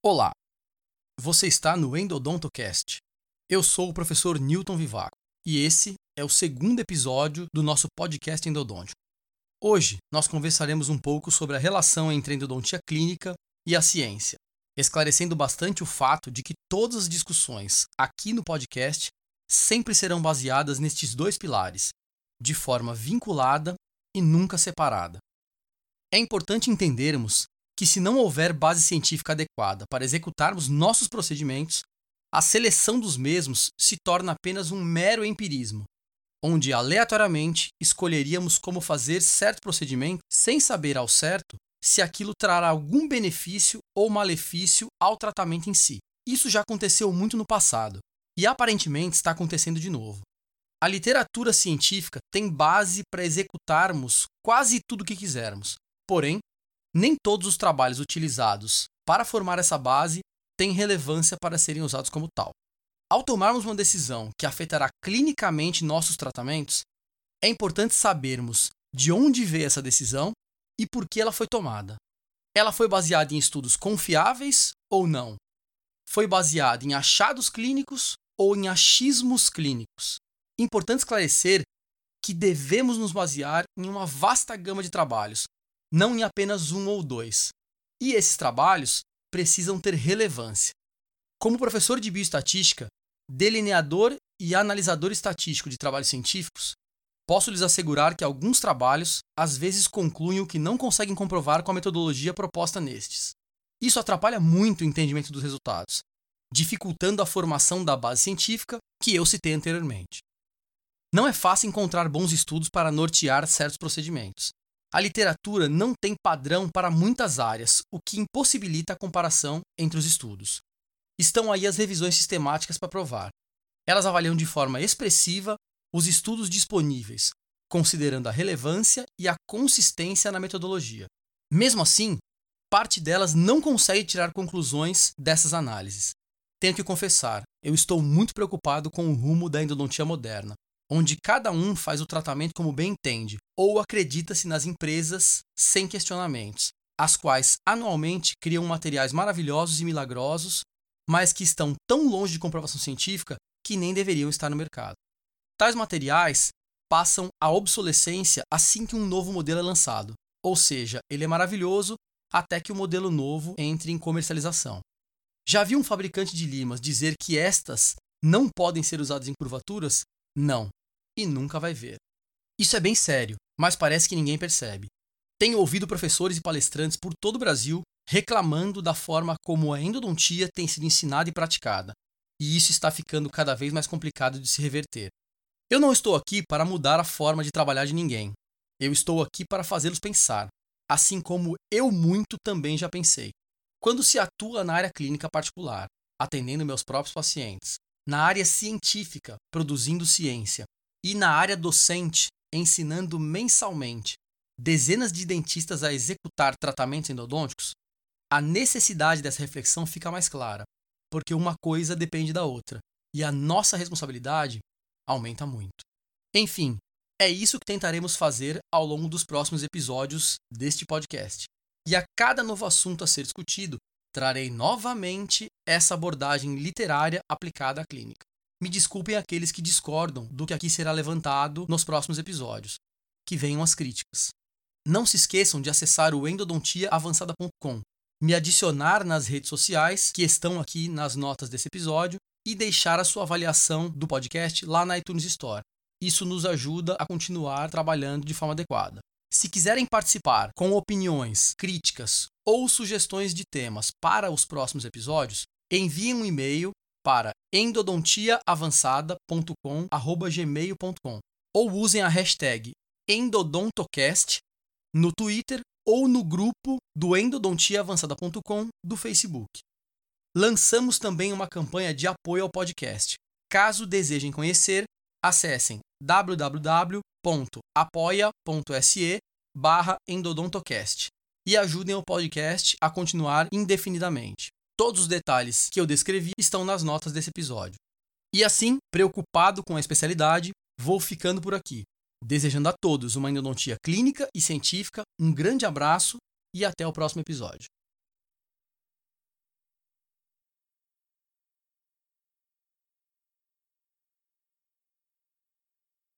Olá, você está no Endodontocast. Eu sou o professor Newton Vivaco e esse é o segundo episódio do nosso podcast endodôntico. Hoje nós conversaremos um pouco sobre a relação entre a endodontia clínica e a ciência, esclarecendo bastante o fato de que todas as discussões aqui no podcast sempre serão baseadas nestes dois pilares, de forma vinculada e nunca separada. É importante entendermos que, se não houver base científica adequada para executarmos nossos procedimentos, a seleção dos mesmos se torna apenas um mero empirismo, onde aleatoriamente escolheríamos como fazer certo procedimento sem saber ao certo se aquilo trará algum benefício ou malefício ao tratamento em si. Isso já aconteceu muito no passado e aparentemente está acontecendo de novo. A literatura científica tem base para executarmos quase tudo o que quisermos, porém, nem todos os trabalhos utilizados para formar essa base têm relevância para serem usados como tal. Ao tomarmos uma decisão que afetará clinicamente nossos tratamentos, é importante sabermos de onde veio essa decisão e por que ela foi tomada. Ela foi baseada em estudos confiáveis ou não? Foi baseada em achados clínicos ou em achismos clínicos? Importante esclarecer que devemos nos basear em uma vasta gama de trabalhos, não em apenas um ou dois. E esses trabalhos precisam ter relevância. Como professor de bioestatística, delineador e analisador estatístico de trabalhos científicos, posso lhes assegurar que alguns trabalhos às vezes concluem o que não conseguem comprovar com a metodologia proposta nestes. Isso atrapalha muito o entendimento dos resultados, dificultando a formação da base científica que eu citei anteriormente. Não é fácil encontrar bons estudos para nortear certos procedimentos, a literatura não tem padrão para muitas áreas, o que impossibilita a comparação entre os estudos. Estão aí as revisões sistemáticas para provar. Elas avaliam de forma expressiva os estudos disponíveis, considerando a relevância e a consistência na metodologia. Mesmo assim, parte delas não consegue tirar conclusões dessas análises. Tenho que confessar, eu estou muito preocupado com o rumo da endodontia moderna, onde cada um faz o tratamento como bem entende, ou acredita-se nas empresas sem questionamentos, as quais anualmente criam materiais maravilhosos e milagrosos, mas que estão tão longe de comprovação científica que nem deveriam estar no mercado. Tais materiais passam à obsolescência assim que um novo modelo é lançado, ou seja, ele é maravilhoso até que o modelo novo entre em comercialização. Já vi um fabricante de limas dizer que estas não podem ser usadas em curvaturas? Não, e nunca vai ver. Isso é bem sério, mas parece que ninguém percebe. Tenho ouvido professores e palestrantes por todo o Brasil reclamando da forma como a endodontia tem sido ensinada e praticada, e isso está ficando cada vez mais complicado de se reverter. Eu não estou aqui para mudar a forma de trabalhar de ninguém. Eu estou aqui para fazê-los pensar, assim como eu muito também já pensei. Quando se atua na área clínica particular, atendendo meus próprios pacientes, na área científica, produzindo ciência, e na área docente, ensinando mensalmente dezenas de dentistas a executar tratamentos endodônticos, a necessidade dessa reflexão fica mais clara, porque uma coisa depende da outra e a nossa responsabilidade aumenta muito. Enfim, é isso que tentaremos fazer ao longo dos próximos episódios deste podcast. E a cada novo assunto a ser discutido, trarei novamente essa abordagem literária aplicada à clínica. Me desculpem aqueles que discordam do que aqui será levantado nos próximos episódios. Que venham as críticas. Não se esqueçam de acessar o endodontiaavançada.com, me adicionar nas redes sociais que estão aqui nas notas desse episódio e deixar a sua avaliação do podcast lá na iTunes Store. Isso nos ajuda a continuar trabalhando de forma adequada. Se quiserem participar com opiniões, críticas ou sugestões de temas para os próximos episódios, enviem um e-mail para endodontiaavançada.com@gmail.com ou usem a hashtag endodontocast no Twitter ou no grupo do endodontiaavançada.com do Facebook. Lançamos também uma campanha de apoio ao podcast. Caso desejem conhecer, acessem www.apoia.se endodontocast e ajudem o podcast a continuar indefinidamente. Todos os detalhes que eu descrevi estão nas notas desse episódio. E assim, preocupado com a especialidade, vou ficando por aqui. Desejando a todos uma endodontia clínica e científica, um grande abraço e até o próximo episódio.